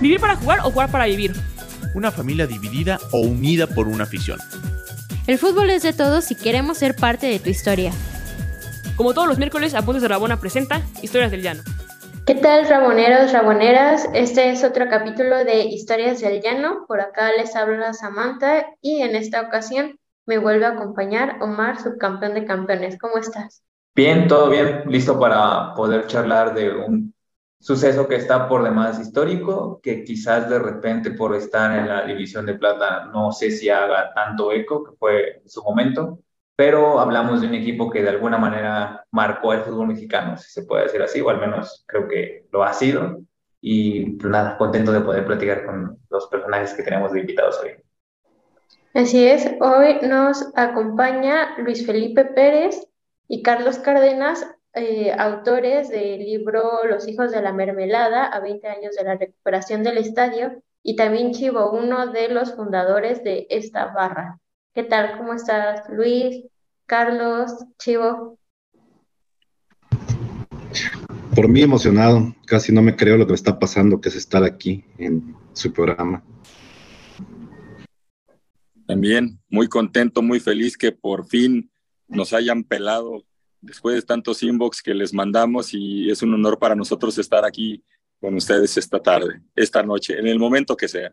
¿Vivir para jugar o jugar para vivir? Una familia dividida o unida por una afición. El fútbol es de todos y queremos ser parte de tu historia. Como todos los miércoles, Apuntes de Rabona presenta Historias del Llano. ¿Qué tal, raboneros, raboneras? Este es otro capítulo de Historias del Llano. Por acá les habla Samantha y en esta ocasión me vuelve a acompañar Omar, subcampeón de campeones. ¿Cómo estás? Bien, todo bien, listo para poder charlar de un suceso que está por demás histórico, que quizás de repente por estar en la división de plata no sé si haga tanto eco, que fue en su momento, pero hablamos de un equipo que de alguna manera marcó el fútbol mexicano, si se puede decir así, o al menos creo que lo ha sido. Y pues nada, contento de poder platicar con los personajes que tenemos de invitados hoy. Así es, hoy nos acompaña Luis Felipe Pérez y Carlos Cárdenas, eh, autores del libro Los hijos de la mermelada a 20 años de la recuperación del estadio, y también Chivo, uno de los fundadores de esta barra. ¿Qué tal? ¿Cómo estás, Luis, Carlos, Chivo? Por mí emocionado, casi no me creo lo que me está pasando, que es estar aquí en su programa. También muy contento, muy feliz que por fin nos hayan pelado después de tantos inbox que les mandamos y es un honor para nosotros estar aquí con ustedes esta tarde, esta noche, en el momento que sea.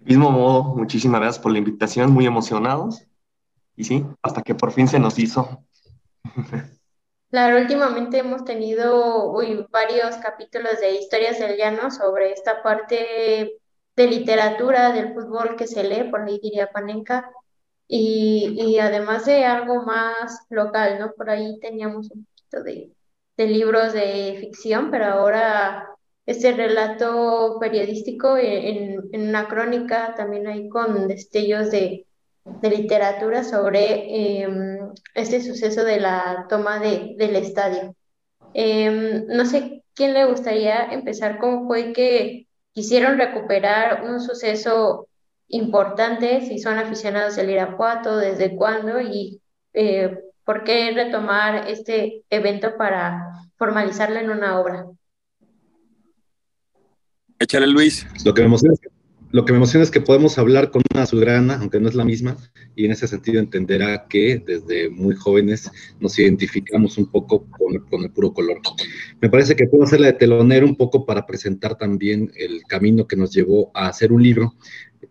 Mismo modo, muchísimas gracias por la invitación, muy emocionados. Y sí, hasta que por fin se nos hizo. Claro, últimamente hemos tenido varios capítulos de Historias del Llano sobre esta parte de literatura del fútbol que se lee, por ahí diría Panenka, y, además de algo más local, ¿no? Por ahí teníamos un poquito de, libros de ficción, pero ahora este relato periodístico en, una crónica también hay con destellos de, literatura sobre em, este suceso de la toma de, del estadio. Em, no sé quién le gustaría empezar, cómo fue que quisieron recuperar un suceso importante, si son aficionados del Irapuato, desde cuándo y eh, por qué retomar este evento para formalizarlo en una obra. Échale, Luis. Lo que me emociona es que lo que me emociona es que podemos hablar con una azulgrana, aunque no es la misma, y en ese sentido entenderá que desde muy jóvenes nos identificamos un poco con, el puro color. Me parece que puedo hacerle de telonero un poco para presentar también el camino que nos llevó a hacer un libro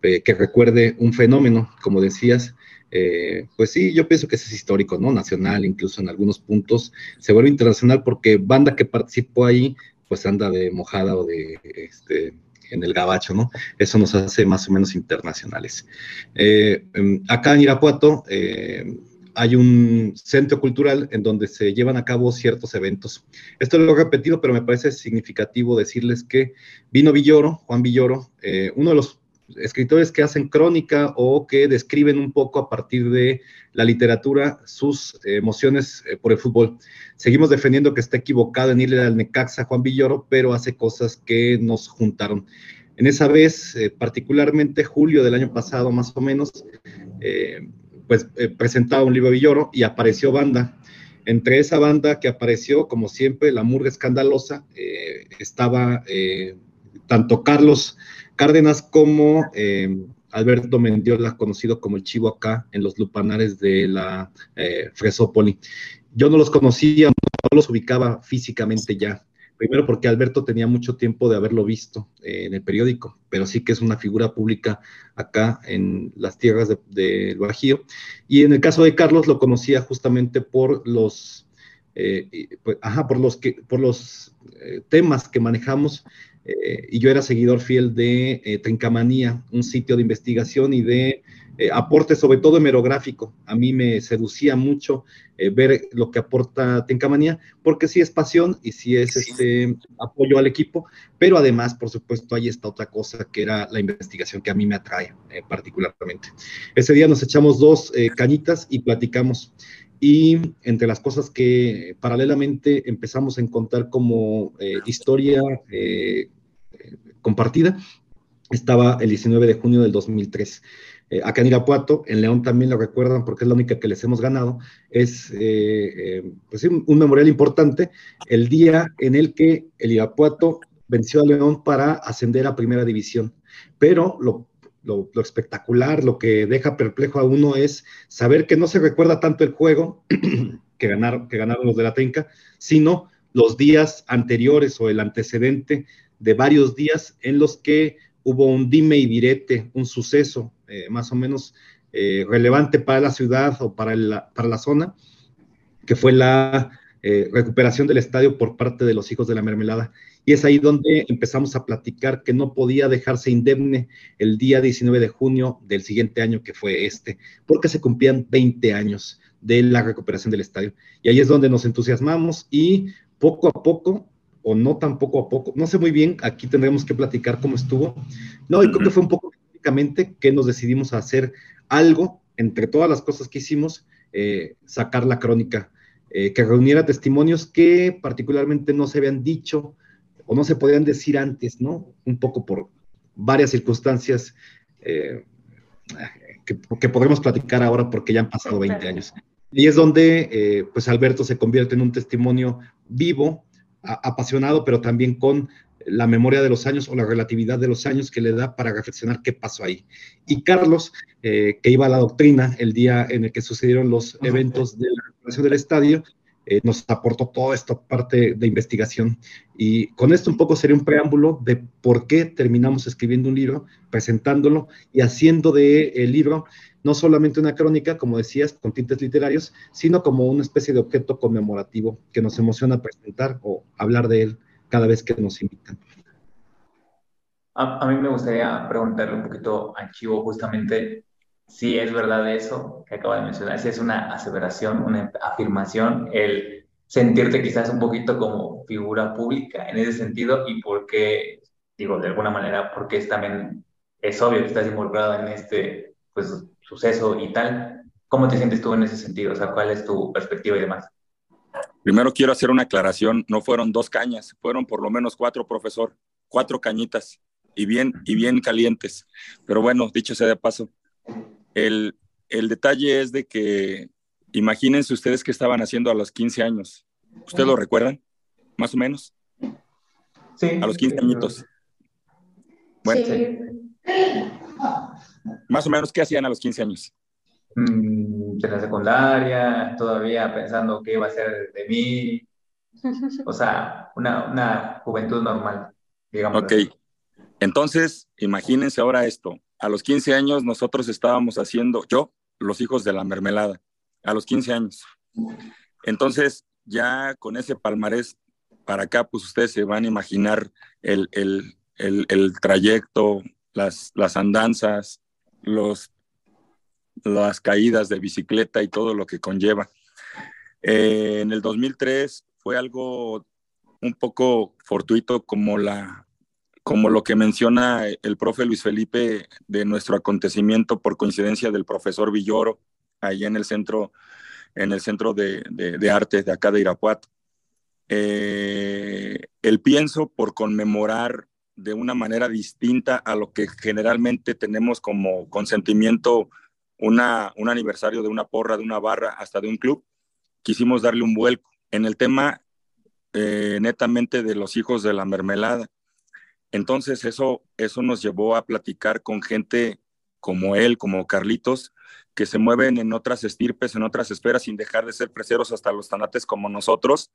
eh, que recuerde un fenómeno, como decías, eh, pues sí, yo pienso que ese es histórico, ¿no? Nacional, incluso en algunos puntos, se vuelve internacional porque banda que participó ahí, pues anda de mojada o de, este, en el gabacho, ¿no? Eso nos hace más o menos internacionales. Eh, em, acá en Irapuato hay un centro cultural en donde se llevan a cabo ciertos eventos. Esto lo he repetido, pero me parece significativo decirles que vino Villoro, Juan Villoro, uno de los escritores que hacen crónica o que describen un poco a partir de la literatura sus emociones por el fútbol. Seguimos defendiendo que está equivocado en irle al Necaxa Juan Villoro, pero hace cosas que nos juntaron. En esa vez, eh, particularmente julio del año pasado, más o menos, eh, pues eh, presentaba un libro Villoro y apareció banda. Entre esa banda que apareció, como siempre, la murga escandalosa, estaba tanto Carlos Cárdenas como Alberto Mendiola, conocido como el Chivo acá en los lupanares de la Fresópoli. Yo no los conocía, no los ubicaba físicamente ya. Primero porque Alberto tenía mucho tiempo de haberlo visto eh, en el periódico, pero sí que es una figura pública acá en las tierras del de, Bajío. Y en el caso de Carlos lo conocía justamente por los, eh, pues, ajá, por los, que, por los eh, temas que manejamos y yo era seguidor fiel de Trincamanía, un sitio de investigación y de eh, aporte, sobre todo hemerográfico. A mí me seducía mucho eh, ver lo que aporta Tencamanía, porque sí es pasión y sí es este apoyo al equipo, pero además, por supuesto, hay esta otra cosa que era la investigación que a mí me atrae eh, particularmente. Ese día nos echamos dos cañitas y platicamos. Y entre las cosas que paralelamente empezamos a encontrar como historia compartida, estaba el 19 de junio del 2003. Eh, acá en Irapuato, en León también lo recuerdan porque es la única que les hemos ganado, es eh, eh, pues un, memorial importante, el día en el que el Irapuato venció a León para ascender a primera división. Pero lo, lo, espectacular, lo que deja perplejo a uno es saber que no se recuerda tanto el juego que ganaron, que ganaron los de la Tenca, sino los días anteriores o el antecedente de varios días en los que hubo un dime y direte, un suceso eh, más o menos eh, relevante para la ciudad o para la, para la zona, que fue la eh, recuperación del estadio por parte de los hijos de la mermelada. Y es ahí donde empezamos a platicar que no podía dejarse indemne el día 19 de junio del siguiente año, que fue este, porque se cumplían 20 años de la recuperación del estadio. Y ahí es donde nos entusiasmamos y poco a poco, o no tan poco a poco, no sé muy bien, aquí tendremos que platicar cómo estuvo. No, y creo que fue un poco prácticamente que nos decidimos a hacer algo, entre todas las cosas que hicimos, eh, sacar la crónica, eh, que reuniera testimonios que particularmente no se habían dicho o no se podían decir antes, ¿no? Un poco por varias circunstancias eh, que, que, podremos platicar ahora porque ya han pasado 20 años. Y es donde, pues, Alberto se convierte en un testimonio vivo, apasionado, pero también con la memoria de los años o la relatividad de los años que le da para reflexionar qué pasó ahí. Y Carlos, eh, que iba a la doctrina el día en el que sucedieron los eventos de la del estadio, eh, nos aportó toda esta parte de investigación. Y con esto un poco sería un preámbulo de por qué terminamos escribiendo un libro, presentándolo y haciendo de el libro no solamente una crónica, como decías, con tintes literarios, sino como una especie de objeto conmemorativo que nos emociona presentar o hablar de él cada vez que nos invitan. A, mí me gustaría preguntarle un poquito a Chivo justamente si es verdad eso que acaba de mencionar, si es una aseveración, una afirmación, el sentirte quizás un poquito como figura pública en ese sentido y por qué, digo, de alguna manera, porque es también, es obvio que estás involucrado en este, pues, suceso y tal. ¿Cómo te sientes tú en ese sentido? O sea, ¿cuál es tu perspectiva y demás? Primero quiero hacer una aclaración, no fueron dos cañas, fueron por lo menos cuatro, profesor, cuatro cañitas y bien, y bien calientes. Pero bueno, dicho sea de paso, el, el detalle es de que imagínense ustedes qué estaban haciendo a los 15 años. ¿Ustedes lo recuerdan? Más o menos. Sí. A los 15 añitos. Bueno. Sí. Más o menos, ¿qué hacían a los 15 años? Mm, en la secundaria, todavía pensando qué iba a ser de mí. O sea, una, una juventud normal, digamos. Ok. Entonces, imagínense ahora esto. A los 15 años nosotros estábamos haciendo, yo, los hijos de la mermelada, a los 15 años. Entonces, ya con ese palmarés para acá, pues ustedes se van a imaginar el, el, el, trayecto, las, las andanzas, los las caídas de bicicleta y todo lo que conlleva. Eh, en el 2003 fue algo un poco fortuito como, la, como lo que menciona el profe Luis Felipe de nuestro acontecimiento por coincidencia del profesor Villoro, ahí en el centro, en el centro de, de, arte de acá de Irapuato. Eh, el pienso por conmemorar de una manera distinta a lo que generalmente tenemos como consentimiento un aniversario de una porra, de una barra, hasta de un club, quisimos darle un vuelco en el tema eh, netamente de los hijos de la mermelada. Entonces eso, eso nos llevó a platicar con gente como él, como Carlitos, que se mueven en otras estirpes, en otras esferas, sin dejar de ser preseros hasta los tanates como nosotros,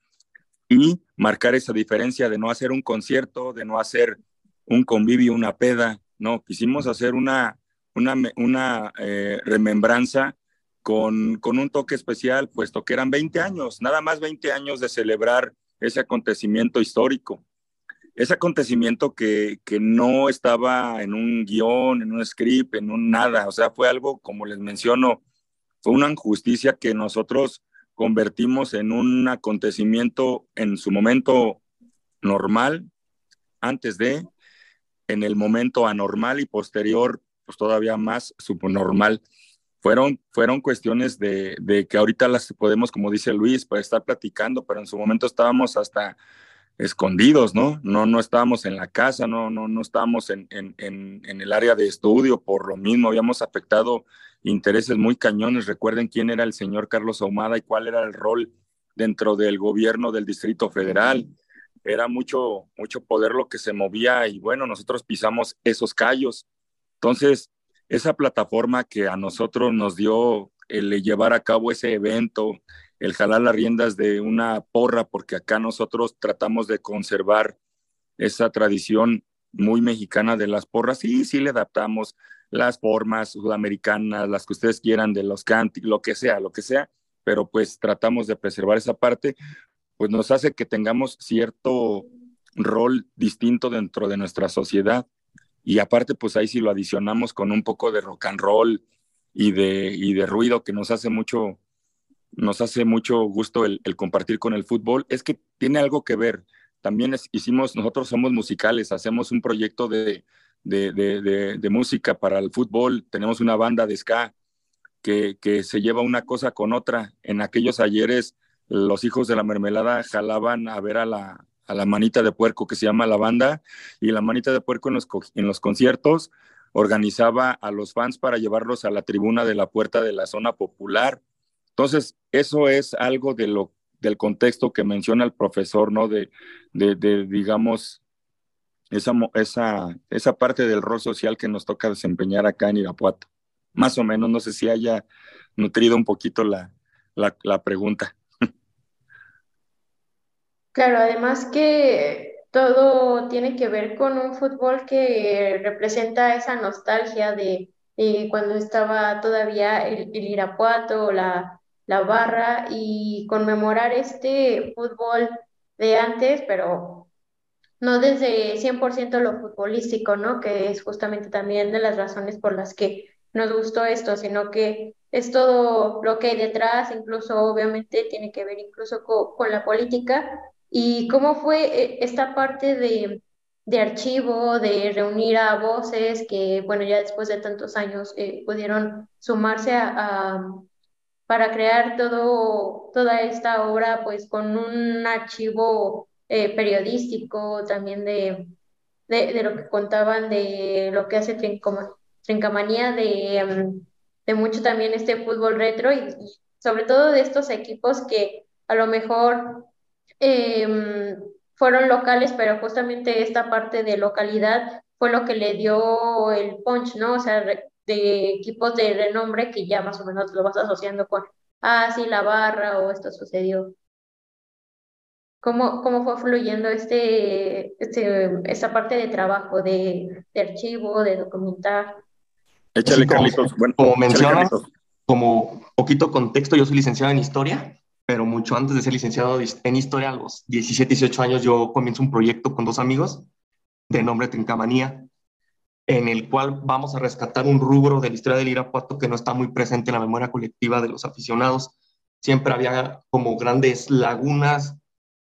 y marcar esa diferencia de no hacer un concierto, de no hacer un convivio, una peda, no, quisimos hacer una, una, una eh, remembranza con, con, un toque especial, puesto que eran 20 años, nada más 20 años de celebrar ese acontecimiento histórico. Ese acontecimiento que, que no estaba en un guion, en un script, en un nada, o sea, fue algo, como les menciono, fue una injusticia que nosotros convertimos en un acontecimiento en su momento normal, antes de, en el momento anormal y posterior pues todavía más subnormal. Fueron, fueron cuestiones de, de, que ahorita las podemos, como dice Luis, para estar platicando, pero en su momento estábamos hasta escondidos, ¿no? No, no estábamos en la casa, no, no, no estábamos en, en, en, en el área de estudio, por lo mismo habíamos afectado intereses muy cañones. Recuerden quién era el señor Carlos Ahumada y cuál era el rol dentro del gobierno del Distrito Federal. era mucho, mucho poder lo que se movía y bueno, nosotros pisamos esos callos. Entonces, esa plataforma que a nosotros nos dio el llevar a cabo ese evento, el jalar las riendas de una porra, porque acá nosotros tratamos de conservar esa tradición muy mexicana de las porras, y sí le adaptamos las formas sudamericanas, las que ustedes quieran, de los cánticos, lo que sea, lo que sea, pero pues tratamos de preservar esa parte, pues nos hace que tengamos cierto rol distinto dentro de nuestra sociedad. Y aparte, pues ahí sí lo adicionamos con un poco de rock and roll y de, y de ruido que nos hace mucho, nos hace mucho gusto el, compartir con el fútbol, es que tiene algo que ver. También hicimos, nosotros somos musicales, hacemos un proyecto de, de, música para el fútbol, tenemos una banda de ska que, que se lleva una cosa con otra. En aquellos ayeres, los hijos de la mermelada jalaban a ver a la, a la manita de puerco que se llama la banda y la manita de puerco en los conciertos organizaba a los fans para llevarlos a la tribuna de la puerta de la zona popular. Entonces, eso es algo de lo, del contexto que menciona el profesor, ¿no? De, de, de digamos, esa, esa, esa parte del rol social que nos toca desempeñar acá en Irapuato. Más o menos, no sé si haya nutrido un poquito la, la, pregunta. Claro, además que todo tiene que ver con un fútbol que representa esa nostalgia de, cuando estaba todavía el, Irapuato, la, la barra, y conmemorar este fútbol de antes, pero no desde 100% lo futbolístico, ¿no? Que es justamente también de las razones por las que nos gustó esto, sino que es todo lo que hay detrás, incluso obviamente tiene que ver incluso con la política ¿Y cómo fue eh, esta parte de, archivo, de reunir a voces que, bueno, ya después de tantos años eh, pudieron sumarse a, para crear todo, toda esta obra, pues con un archivo eh, periodístico también de, de, lo que contaban, de lo que hace Trincamanía, de, mm, de mucho también este fútbol retro y sobre todo de estos equipos que a lo mejor Em, fueron locales, pero justamente esta parte de localidad fue lo que le dio el punch, ¿no? O sea, de equipos de renombre que ya más o menos lo vas asociando con, ah, sí, la barra o esto sucedió. ¿Cómo, cómo fue fluyendo este, este, esta parte de trabajo, de, de archivo, de documentar? Échale, Carlitos. Bueno, como mencionas, como poquito contexto, yo soy licenciado en historia pero mucho antes de ser licenciado en historia, a los 17, 18 años, yo comienzo un proyecto con dos amigos de nombre Trincamanía, en el cual vamos a rescatar un rubro de la historia del Irapuato que no está muy presente en la memoria colectiva de los aficionados. Siempre había como grandes lagunas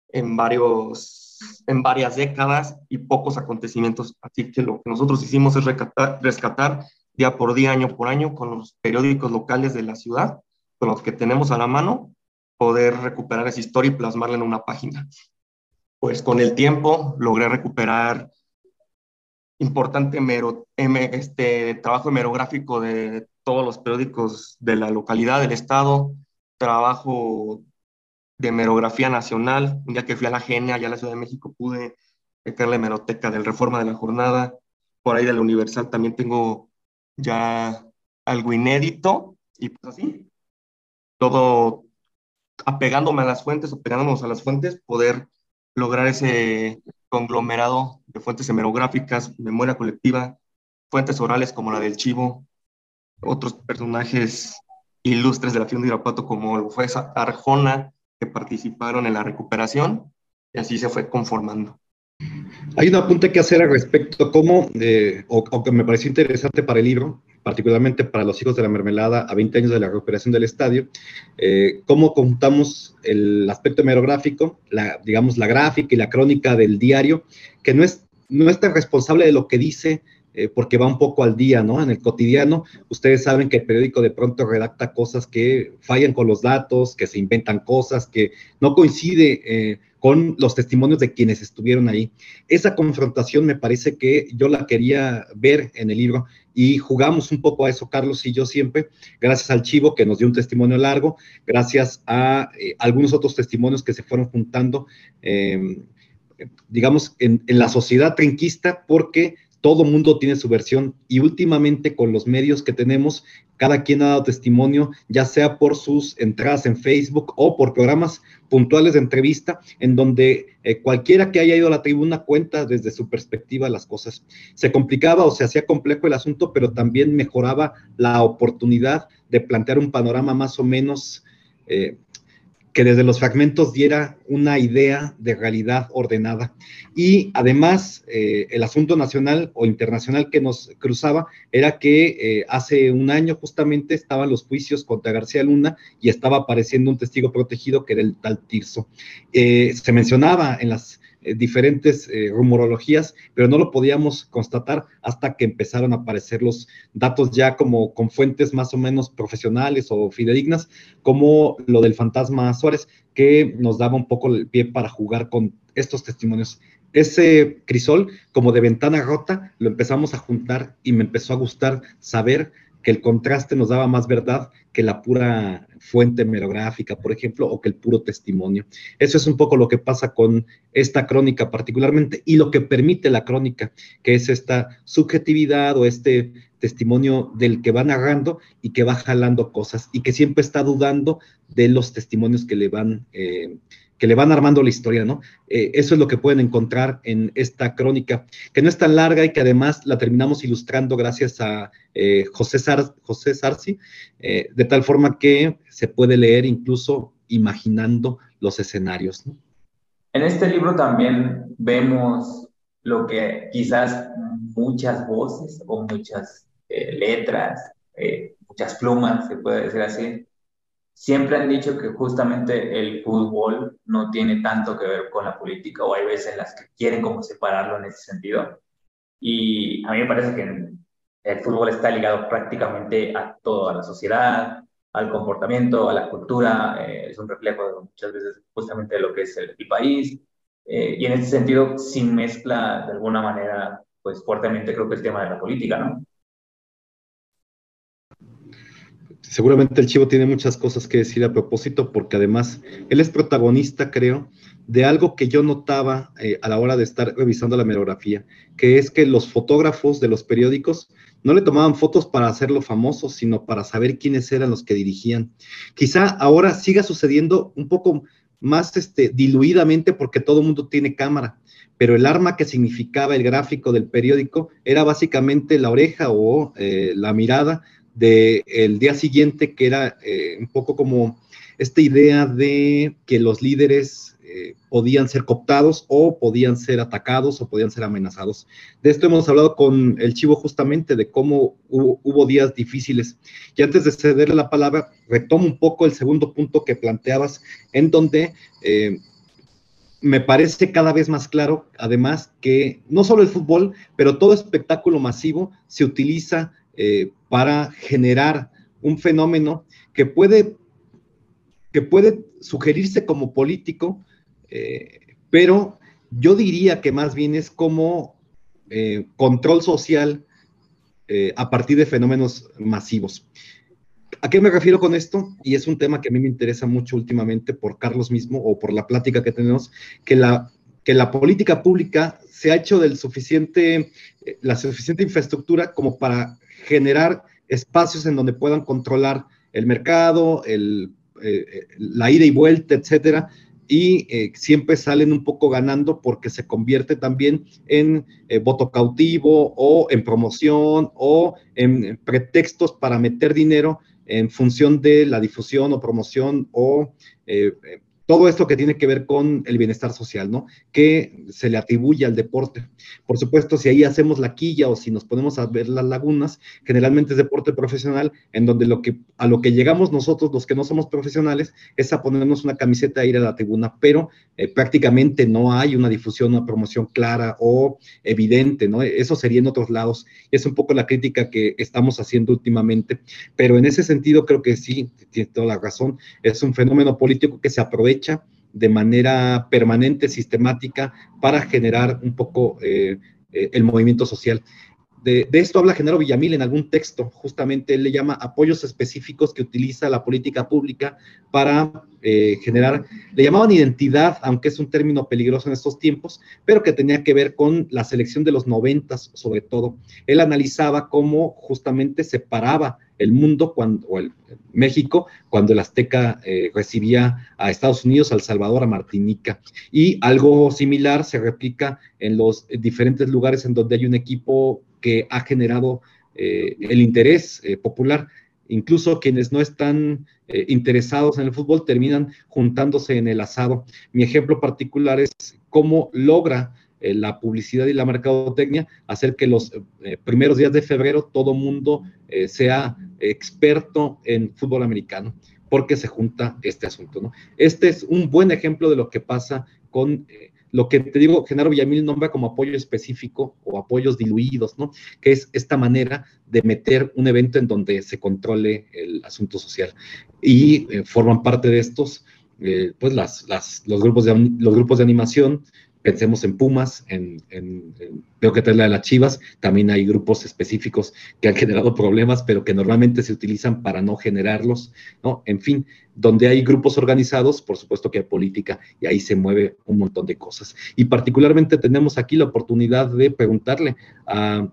en, varios, en varias décadas y pocos acontecimientos. Así que lo que nosotros hicimos es rescatar, rescatar día por día, año por año, con los periódicos locales de la ciudad, con los que tenemos a la mano, poder recuperar esa historia y plasmarla en una página. Pues con el tiempo logré recuperar importante mero, este, trabajo hemerográfico de todos los periódicos de la localidad, del estado, trabajo de hemerografía nacional. Un día que fui a la GENE, allá a la Ciudad de México, pude sacar la hemeroteca del Reforma de la Jornada. Por ahí de la Universal también tengo ya algo inédito y pues así. Todo, apegándome a las fuentes o pegándonos a las fuentes, poder lograr ese conglomerado de fuentes hemerográficas, memoria colectiva, fuentes orales como la del Chivo, otros personajes ilustres de la fiesta de Irapuato como fue Arjona, que participaron en la recuperación, y así se fue conformando. Hay un apunte que hacer al respecto, como, eh, o, que me pareció interesante para el libro, particularmente para los hijos de la mermelada a 20 años de la recuperación del estadio, eh, cómo contamos el aspecto hemerográfico, la, digamos, la gráfica y la crónica del diario, que no es, no es tan responsable de lo que dice, eh, porque va un poco al día, ¿no? En el cotidiano, ustedes saben que el periódico de pronto redacta cosas que fallan con los datos, que se inventan cosas, que no coincide eh, con los testimonios de quienes estuvieron ahí. Esa confrontación me parece que yo la quería ver en el libro y jugamos un poco a eso, Carlos y yo siempre, gracias al Chivo que nos dio un testimonio largo, gracias a eh, algunos otros testimonios que se fueron juntando. Em, digamos, en, en la sociedad trinquista porque todo mundo tiene su versión y últimamente con los medios que tenemos, cada quien ha dado testimonio, ya sea por sus entradas en Facebook o por programas puntuales de entrevista, en donde eh, cualquiera que haya ido a la tribuna cuenta desde su perspectiva las cosas. Se complicaba o se hacía complejo el asunto, pero también mejoraba la oportunidad de plantear un panorama más o menos eh, que desde los fragmentos diera una idea de realidad ordenada. Y además, eh, el asunto nacional o internacional que nos cruzaba era que eh, hace un año justamente estaban los juicios contra García Luna y estaba apareciendo un testigo protegido que era el tal Tirso. Eh, se mencionaba en las diferentes eh, rumorologías, pero no lo podíamos constatar hasta que empezaron a aparecer los datos ya como con fuentes más o menos profesionales o fidedignas, como lo del fantasma Suárez, que nos daba un poco el pie para jugar con estos testimonios. Ese crisol, como de ventana rota, lo empezamos a juntar y me empezó a gustar saber que el contraste nos daba más verdad que la pura fuente merográfica, por ejemplo, o que el puro testimonio. Eso es un poco lo que pasa con esta crónica particularmente y lo que permite la crónica, que es esta subjetividad o este testimonio del que va narrando y que va jalando cosas y que siempre está dudando de los testimonios que le van... Eh, que le van armando la historia, ¿no? Eh, eso es lo que pueden encontrar en esta crónica, que no es tan larga y que además la terminamos ilustrando gracias a eh, José, José Sarci, eh, de tal forma que se puede leer incluso imaginando los escenarios, ¿no? En este libro también vemos lo que quizás muchas voces o muchas letras, muchas plumas, se puede decir así, siempre han dicho que justamente el fútbol no tiene tanto que ver con la política o hay veces en las que quieren como separarlo en ese sentido. Y a mí me parece que el fútbol está ligado prácticamente a toda la sociedad, al comportamiento, a la cultura, eh, es un reflejo muchas veces justamente de lo que es el, país. Eh, y en ese sentido, sin mezcla de alguna manera, pues fuertemente creo que el tema de la política, ¿no? Seguramente el Chivo tiene muchas cosas que decir a propósito, porque además él es protagonista, creo, de algo que yo notaba eh, a la hora de estar revisando la merografía, que es que los fotógrafos de los periódicos no le tomaban fotos para hacerlo famoso, sino para saber quiénes eran los que dirigían. Quizá ahora siga sucediendo un poco más este, diluidamente porque todo mundo tiene cámara, pero el arma que significaba el gráfico del periódico era básicamente la oreja o eh, la mirada del día siguiente, que era eh, un poco como esta idea de que los líderes eh, podían ser cooptados o podían ser atacados o podían ser amenazados. De esto hemos hablado con el Chivo justamente, de cómo hubo, días difíciles. Y antes de cederle la palabra, retomo un poco el segundo punto que planteabas, en donde... Eh, me parece cada vez más claro, además, que no solo el fútbol, pero todo espectáculo masivo se utiliza eh, para generar un fenómeno que puede, que puede sugerirse como político, eh, pero yo diría que más bien es como eh, control social a partir de fenómenos masivos. ¿A qué me refiero con esto? Y es un tema que a mí me interesa mucho últimamente por Carlos mismo o por la plática que tenemos, que la, que la política pública se ha hecho del suficiente, la suficiente infraestructura como para generar espacios en donde puedan controlar el mercado, el, eh, la ida y vuelta, etcétera, y eh, siempre salen un poco ganando porque se convierte también en eh, voto cautivo o en promoción o en pretextos para meter dinero en función de la difusión o promoción o todo esto que tiene que ver con el bienestar social, ¿no? Que se le atribuye al deporte. Por supuesto, si ahí hacemos la quilla o si nos ponemos a ver las lagunas, generalmente es deporte profesional, en donde lo que, a lo que llegamos nosotros, los que no somos profesionales, es a ponernos una camiseta e ir a la tribuna, pero eh, prácticamente no hay una difusión, una promoción clara o evidente, ¿no? Eso sería en otros lados. Es un poco la crítica que estamos haciendo últimamente, pero en ese sentido creo que sí, tiene toda la razón, es un fenómeno político que se aprovecha de manera permanente, sistemática, para generar un poco eh, eh, el movimiento social. De, esto habla Genaro Villamil en algún texto, justamente él le llama apoyos específicos que utiliza la política pública para eh, generar, le llamaban identidad, aunque es un término peligroso en estos tiempos, pero que tenía que ver con la selección de los noventas sobre todo. Él analizaba cómo justamente separaba el mundo cuando, o el México, cuando el Azteca eh, recibía a Estados Unidos, a El Salvador, a Martinica. Y algo similar se replica en los diferentes lugares en donde hay un equipo que ha generado eh, el interés eh, popular. Incluso quienes no están interesados en el fútbol terminan juntándose en el asado. Mi ejemplo particular es cómo logra eh, la publicidad y la mercadotecnia, hacer que los eh, primeros días de febrero todo mundo eh, sea experto en fútbol americano, porque se junta este asunto, ¿no? Este es un buen ejemplo de lo que pasa con lo que te digo, Genaro Villamil nombra como apoyo específico o apoyos diluidos, ¿no? Que es esta manera de meter un evento en donde se controle el asunto social. Y forman parte de estos, pues, las, los, grupos de, los grupos de animación, pensemos en Pumas, en, veo que trae la de las Chivas, también hay grupos específicos que han generado problemas, pero que normalmente se utilizan para no generarlos, ¿no? En fin, donde hay grupos organizados, por supuesto que hay política y ahí se mueve un montón de cosas. Y particularmente tenemos aquí la oportunidad de preguntarle a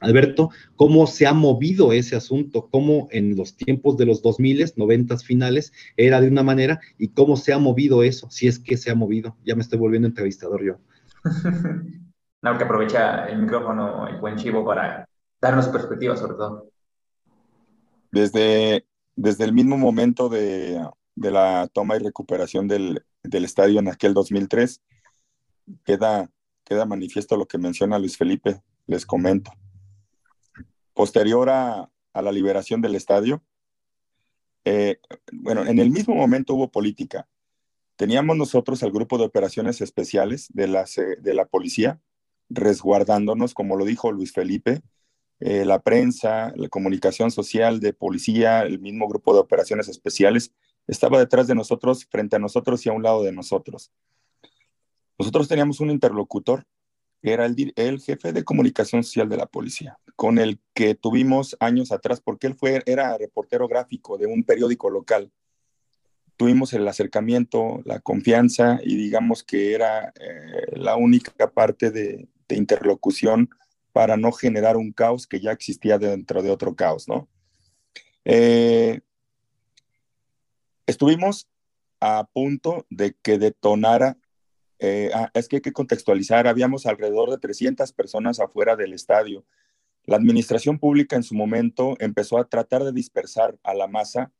Alberto, cómo se ha movido ese asunto, cómo en los tiempos de los 2000, 90 finales, era de una manera y cómo se ha movido eso, si es que se ha movido. Ya me estoy volviendo entrevistador yo. no, que aprovecha el micrófono, el buen chivo, para darnos perspectiva sobre todo. Desde, desde el mismo momento de, la toma y recuperación del, estadio en aquel 2003, queda, queda manifiesto lo que menciona Luis Felipe, les comento posterior a, la liberación del estadio, eh, bueno, en el mismo momento hubo política. Teníamos nosotros el grupo de operaciones especiales de la, de la policía, resguardándonos, como lo dijo Luis Felipe, eh, la prensa, la comunicación social de policía, el mismo grupo de operaciones especiales, estaba detrás de nosotros, frente a nosotros y a un lado de nosotros. Nosotros teníamos un interlocutor era el, jefe de comunicación social de la policía, con el que tuvimos años atrás, porque él fue, era reportero gráfico de un periódico local. Tuvimos el acercamiento, la confianza y digamos que era eh, la única parte de, interlocución para no generar un caos que ya existía dentro de otro caos, ¿no? Eh, estuvimos a punto de que detonara eh, ah, es que hay que contextualizar, habíamos alrededor de 300 personas afuera del estadio. La administración pública en su momento empezó a tratar de dispersar a la masa,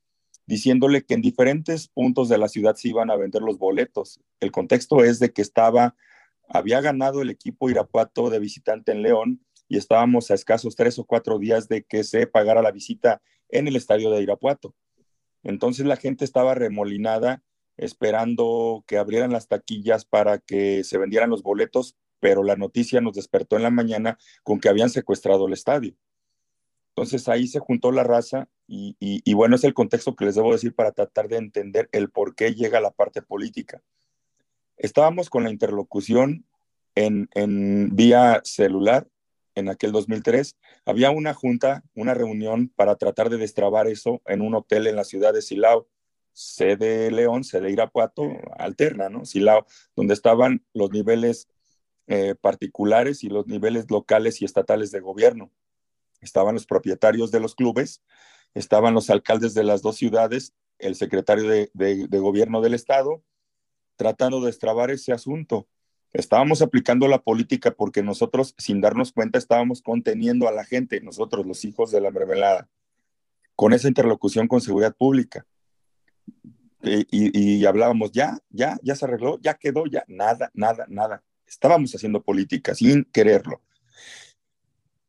diciéndole que en diferentes puntos de la ciudad se iban a vender los boletos. El contexto es de que estaba, había ganado el equipo Irapuato de visitante en León y estábamos a escasos tres o cuatro días de que se pagara la visita en el estadio de Irapuato. Entonces la gente estaba remolinada esperando que abrieran las taquillas para que se vendieran los boletos, pero la noticia nos despertó en la mañana con que habían secuestrado el estadio. Entonces ahí se juntó la raza y, bueno, es el contexto que les debo decir para tratar de entender el por qué llega la parte política. Estábamos con la interlocución en, vía celular en aquel 2003. Había una junta, una reunión para tratar de destrabar eso en un hotel en la ciudad de Silao sede León, sede Irapuato, alterna, ¿no? Silao, donde estaban los niveles eh, particulares y los niveles locales y estatales de gobierno. Estaban los propietarios de los clubes, estaban los alcaldes de las dos ciudades, el secretario de, de gobierno del estado, tratando de destrabar ese asunto. Estábamos aplicando la política porque nosotros, sin darnos cuenta, estábamos conteniendo a la gente, nosotros, los hijos de la mermelada, con esa interlocución con seguridad pública y, hablábamos, ya, ya, ya se arregló, ya quedó, ya, nada, nada, nada. Estábamos haciendo política sin quererlo.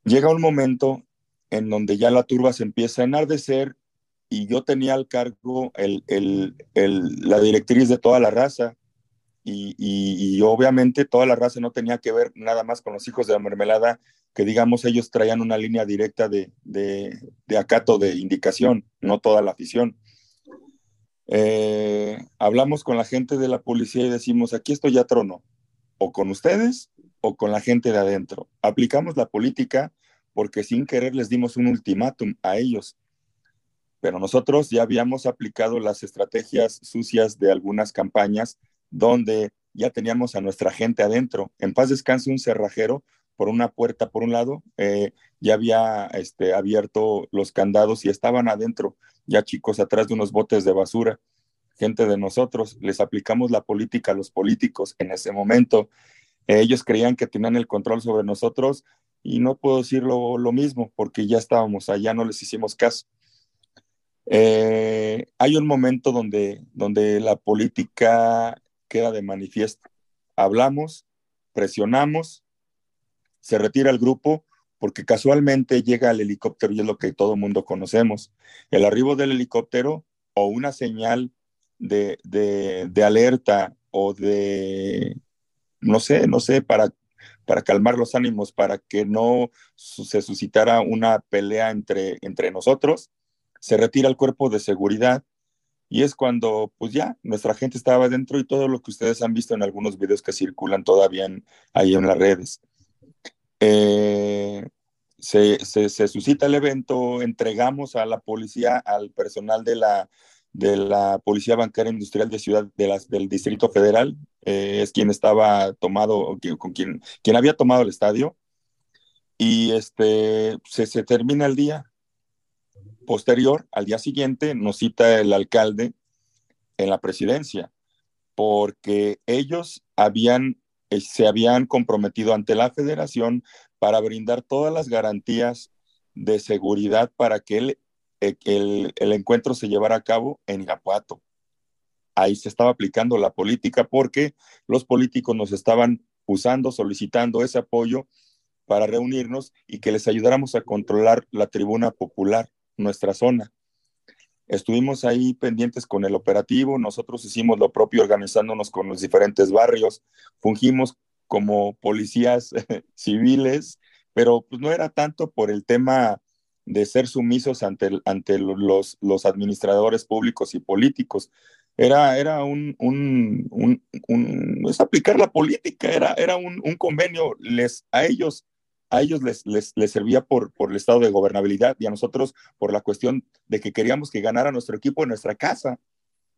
Llega un momento en donde ya la turba se empieza a enardecer y yo tenía al cargo el, el, la directriz de toda la raza y, y, obviamente toda la raza no tenía que ver nada más con los hijos de la mermelada, que digamos ellos traían una línea directa de, de, de acato de indicación, no toda la afición. Eh, hablamos con la gente de la policía y decimos, aquí esto ya trono, o con ustedes o con la gente de adentro. Aplicamos la política porque sin querer les dimos un ultimátum a ellos. Pero nosotros ya habíamos aplicado las estrategias sucias de algunas campañas donde ya teníamos a nuestra gente adentro. En paz descanse un cerrajero por una puerta por un lado, eh, ya había este, abierto los candados y estaban adentro, ya chicos atrás de unos botes de basura, gente de nosotros, les aplicamos la política a los políticos en ese momento. ellos creían que tenían el control sobre nosotros y no puedo decir lo, mismo porque ya estábamos allá, no les hicimos caso. Eh, hay un momento donde, donde la política queda de manifiesto. Hablamos, presionamos, se retira el grupo porque casualmente llega el helicóptero y es lo que todo mundo conocemos. El arribo del helicóptero o una señal de, de, alerta o de, no sé, no sé, para, para calmar los ánimos, para que no se suscitara una pelea entre, entre nosotros, se retira el cuerpo de seguridad y es cuando, pues ya, nuestra gente estaba dentro y todo lo que ustedes han visto en algunos videos que circulan todavía ahí en las redes. Eh, se, suscita el evento, entregamos a la policía, al personal de la, de la Policía Bancaria Industrial de Ciudad de las, del Distrito Federal, eh, es quien estaba tomado, con quien, quien había tomado el estadio, y este, se, termina el día. Posterior, al día siguiente, nos cita el alcalde en la presidencia, porque ellos habían eh, se habían comprometido ante la federación para brindar todas las garantías de seguridad para que eh, el, el, encuentro se llevara a cabo en Irapuato. Ahí se estaba aplicando la política porque los políticos nos estaban usando, solicitando ese apoyo para reunirnos y que les ayudáramos a controlar la tribuna popular, nuestra zona. Estuvimos ahí pendientes con el operativo, nosotros hicimos lo propio organizándonos con los diferentes barrios, fungimos como policías civiles, pero pues no era tanto por el tema de ser sumisos ante, ante los, los administradores públicos y políticos. Era, era un, un, un, es aplicar la política, era, era un, convenio, les, a ellos a ellos les, les, servía por, por el estado de gobernabilidad y a nosotros por la cuestión de que queríamos que ganara nuestro equipo en nuestra casa.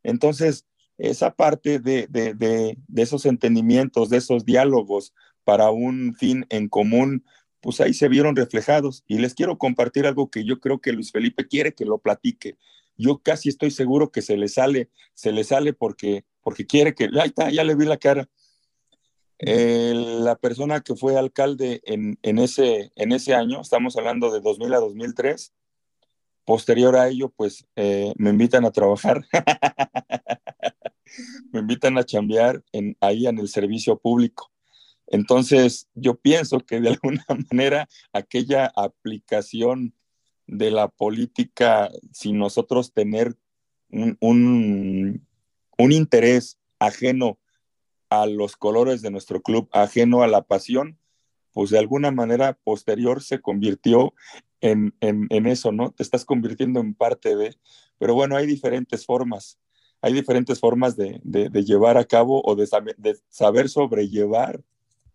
Entonces, esa parte de, de, de, esos entendimientos, de esos diálogos para un fin en común, pues ahí se vieron reflejados. Y les quiero compartir algo que yo creo que Luis Felipe quiere que lo platique. Yo casi estoy seguro que se le sale, se le sale porque, porque quiere que, ahí está, ya le vi la cara la persona que fue alcalde en, en, ese, en ese año, estamos hablando de 2000 a 2003, posterior a ello, pues eh, me invitan a trabajar, me invitan a chambear en, ahí en el servicio público. Entonces, yo pienso que de alguna manera aquella aplicación de la política, sin nosotros tener un, un, interés ajeno a los colores de nuestro club, ajeno a la pasión, pues de alguna manera posterior se convirtió en, eso, ¿no? Te estás convirtiendo en parte de, pero bueno, hay diferentes formas, hay diferentes formas de, llevar a cabo o de, de saber sobrellevar,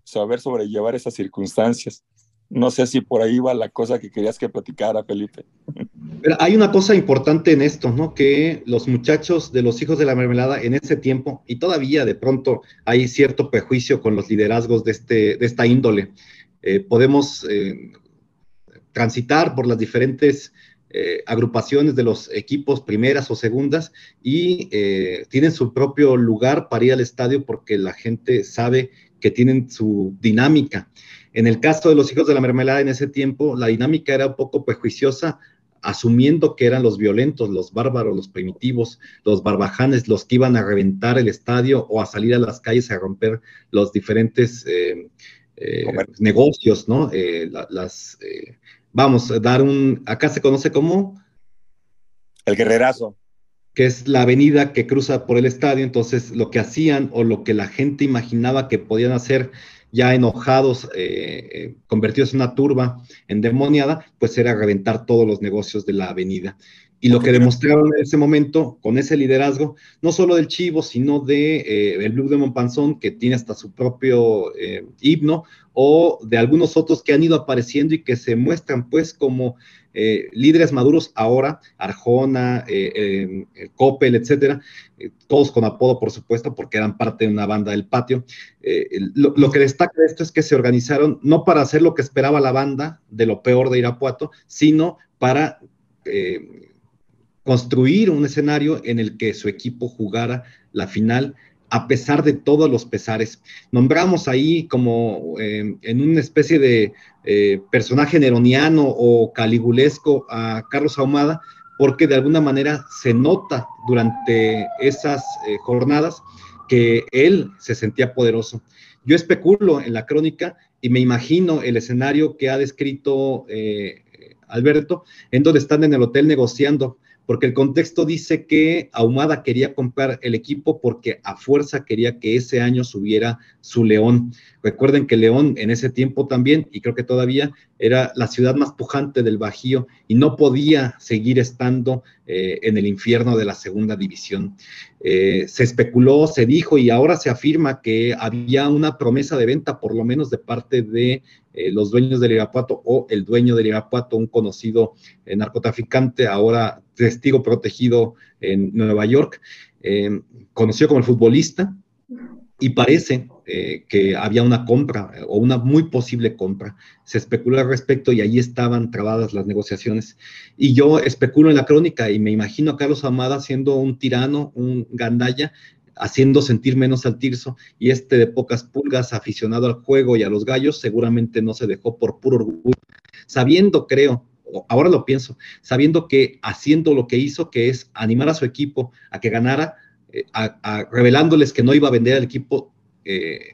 saber sobrellevar esas circunstancias. No sé si por ahí va la cosa que querías que platicara, Felipe. Hay una cosa importante en esto, ¿no? Que los muchachos de los hijos de la mermelada en ese tiempo, y todavía de pronto hay cierto prejuicio con los liderazgos de, este, de esta índole. Eh, podemos eh, transitar por las diferentes eh, agrupaciones de los equipos primeras o segundas y tienen su propio lugar para ir al estadio porque la gente sabe que tienen su dinámica. En el caso de los hijos de la mermelada en ese tiempo, la dinámica era un poco prejuiciosa, asumiendo que eran los violentos, los bárbaros, los primitivos, los barbajanes, los que iban a reventar el estadio o a salir a las calles a romper los diferentes eh, eh, negocios, ¿no? Eh, las, vamos, a dar un, acá se conoce como... El guerrerazo que es la avenida que cruza por el estadio, entonces lo que hacían o lo que la gente imaginaba que podían hacer ya enojados, eh, eh, convertidos en una turba endemoniada, pues era reventar todos los negocios de la avenida. Y lo que demostraron en ese momento, con ese liderazgo, no solo del Chivo, sino de eh, el Blue Demon Panzón, que tiene hasta su propio eh, himno, o de algunos otros que han ido apareciendo y que se muestran pues como eh, líderes maduros ahora, Arjona, eh, eh, Coppel, etcétera, todos con apodo, por supuesto, porque eran parte de una banda del patio. Lo, lo, que destaca de esto es que se organizaron no para hacer lo que esperaba la banda de lo peor de Irapuato, sino para construir un escenario en el que su equipo jugara la final a pesar de todos los pesares. Nombramos ahí como eh, en una especie de eh, personaje neroniano o caligulesco a Carlos Ahumada, porque de alguna manera se nota durante esas eh, jornadas que él se sentía poderoso. Yo especulo en la crónica y me imagino el escenario que ha descrito Alberto, en donde están en el hotel negociando porque el contexto dice que Ahumada quería comprar el equipo porque a fuerza quería que ese año subiera su León. Recuerden que León en ese tiempo también, y creo que todavía, era la ciudad más pujante del Bajío y no podía seguir estando eh, en el infierno de la segunda división. Eh, se especuló, se dijo y ahora se afirma que había una promesa de venta, por lo menos de parte de eh, los dueños del Irapuato o el dueño del Irapuato, un conocido narcotraficante, ahora testigo protegido en Nueva York, conocido como el futbolista, y parece eh, que había una compra eh, o una muy posible compra. Se especuló al respecto y ahí estaban trabadas las negociaciones. Y yo especulo en la crónica y me imagino a Carlos Amada siendo un tirano, un gandalla, haciendo sentir menos al Tirso y este de pocas pulgas aficionado al juego y a los gallos seguramente no se dejó por puro orgullo, sabiendo, creo, ahora lo pienso, sabiendo que haciendo lo que hizo, que es animar a su equipo a que ganara, eh, revelándoles que no iba a vender al equipo, eh,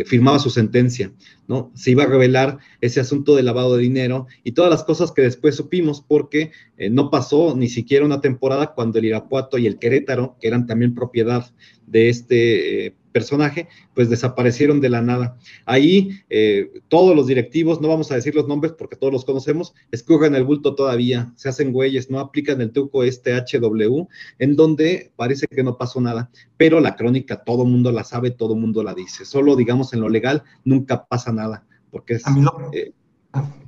eh, firmaba su sentencia, ¿no? Se iba a revelar ese asunto de lavado de dinero y todas las cosas que después supimos porque no pasó ni siquiera una temporada cuando el Irapuato y el Querétaro, que eran también propiedad de este personaje, pues desaparecieron de la nada. Ahí eh, todos los directivos, no vamos a decir los nombres porque todos los conocemos, escurren el bulto todavía, se hacen güeyes, no aplican el truco este HW, en donde parece que no pasó nada, pero la crónica todo mundo la sabe, todo mundo la dice. Solo digamos en lo legal nunca pasa nada, porque es eh,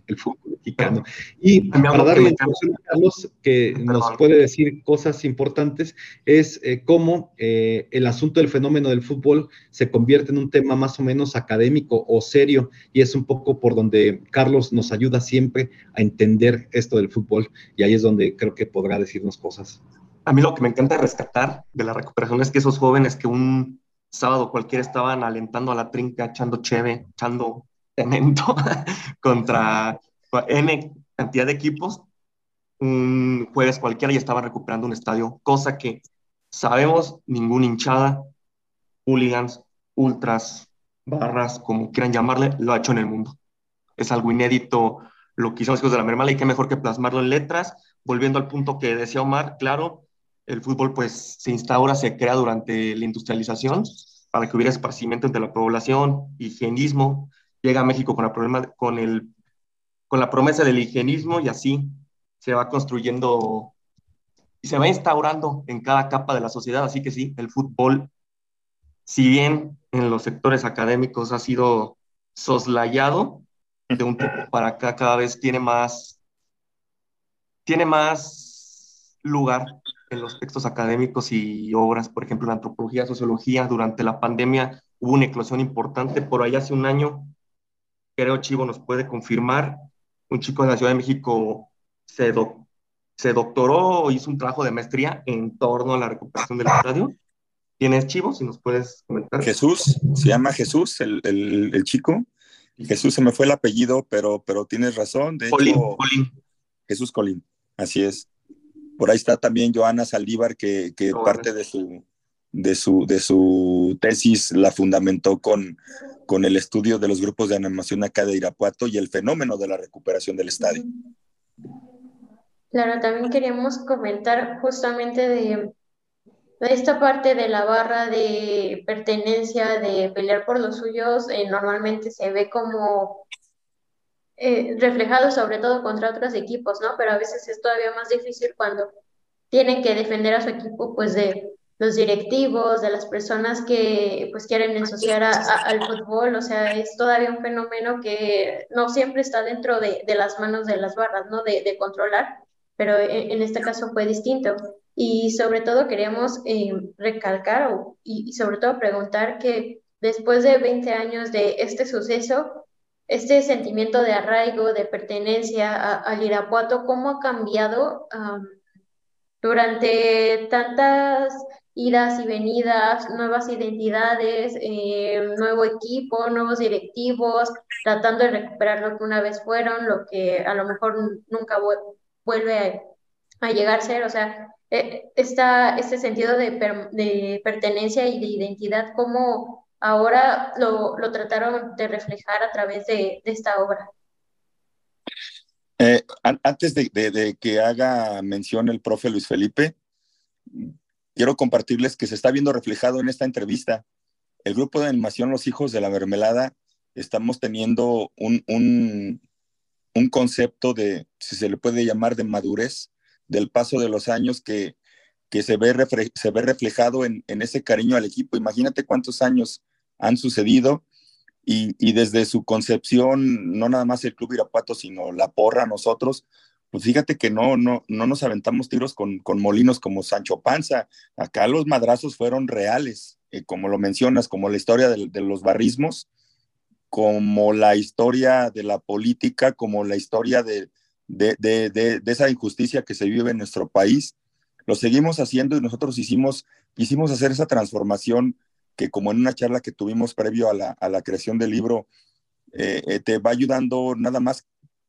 el fútbol mexicano. Y para darle información a Carlos, que nos puede decir cosas importantes, es eh, cómo eh, el asunto del fenómeno del fútbol se convierte en un tema más o menos académico o serio, y es un poco por donde Carlos nos ayuda siempre a entender esto del fútbol, y ahí es donde creo que podrá decirnos cosas. A mí lo que me encanta rescatar de la recuperación es que esos jóvenes que un sábado cualquiera estaban alentando a la trinca, echando cheve, echando cemento contra N cantidad de equipos, un jueves cualquiera ya estaba recuperando un estadio, cosa que sabemos ninguna hinchada, hooligans, ultras, barras, como quieran llamarle, lo ha hecho en el mundo. Es algo inédito lo que hicieron los hijos de la mermala y qué mejor que plasmarlo en letras. Volviendo al punto que decía Omar, claro, el fútbol pues se instaura, se crea durante la industrialización para que hubiera esparcimiento entre la población, higienismo. Llega a México con, la problema, con el con la promesa del higienismo y así se va construyendo y se va instaurando en cada capa de la sociedad. Así que sí, el fútbol, si bien en los sectores académicos ha sido soslayado, de un tiempo para acá cada vez tiene más, tiene más lugar en los textos académicos y obras, por ejemplo, en antropología, sociología. Durante la pandemia hubo una eclosión importante. Por ahí hace un año, creo Chivo nos puede confirmar, un chico de la Ciudad de México se, se doctoró, hizo un trabajo de maestría en torno a la recuperación del estadio. ¿Quién es Chivo? Si nos puedes comentar. Jesús, se llama Jesús, el, el, el chico. Jesús se me fue el apellido, pero, pero tienes razón. De Colín, Jesús Colín, así es. Por ahí está también Joana Saldívar, que, que parte de su, de, su, de su tesis la fundamentó con, con el estudio de los grupos de animación acá de Irapuato y el fenómeno de la recuperación del estadio. Claro, también queríamos comentar justamente de, esta parte de la barra de pertenencia, de pelear por los suyos, eh, normalmente se ve como eh, reflejado sobre todo contra otros equipos, ¿no? Pero a veces es todavía más difícil cuando tienen que defender a su equipo pues de los directivos, de las personas que pues quieren ensuciar al fútbol, o sea, es todavía un fenómeno que no siempre está dentro de, las manos de las barras, ¿no? De, controlar, pero en, este caso fue distinto. Y sobre todo queríamos eh, recalcar y, sobre todo preguntar que después de 20 años de este suceso, este sentimiento de arraigo, de pertenencia al Irapuato, ¿cómo ha cambiado durante tantas idas y venidas, nuevas identidades, eh, nuevo equipo, nuevos directivos, tratando de recuperar lo que una vez fueron, lo que a lo mejor nunca vuelve a, llegar a ser, o sea, eh, este sentido de, de, pertenencia y de identidad, ¿cómo ahora lo, lo trataron de reflejar a través de, esta obra? Eh, antes de, que haga mención el profe Luis Felipe, quiero compartirles que se está viendo reflejado en esta entrevista. El grupo de animación Los Hijos de la Mermelada estamos teniendo un, un, un concepto de, si se le puede llamar, de madurez, del paso de los años que, que se, ve se ve reflejado en, en, ese cariño al equipo. Imagínate cuántos años han sucedido y, y, desde su concepción, no nada más el Club Irapuato, sino la porra, nosotros, pues fíjate que no, no, no nos aventamos tiros con, con molinos como Sancho Panza. Acá los madrazos fueron reales, eh, como lo mencionas, como la historia de, de, los barrismos, como la historia de la política, como la historia de, de, de, esa injusticia que se vive en nuestro país. Lo seguimos haciendo y nosotros hicimos, hicimos hacer esa transformación que como en una charla que tuvimos previo a la, a la creación del libro, eh, eh, te va ayudando nada más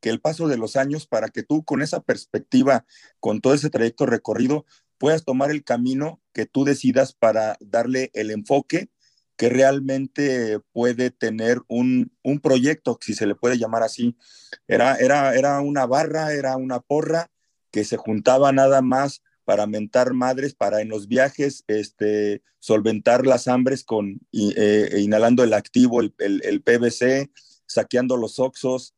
que el paso de los años para que tú con esa perspectiva, con todo ese trayecto recorrido, puedas tomar el camino que tú decidas para darle el enfoque que realmente puede tener un, un proyecto, si se le puede llamar así. Era, era, era una barra, era una porra que se juntaba nada más para mentar madres, para en los viajes este, solventar las hambres con eh, inhalando el activo, el, el, el PVC, saqueando los oxos,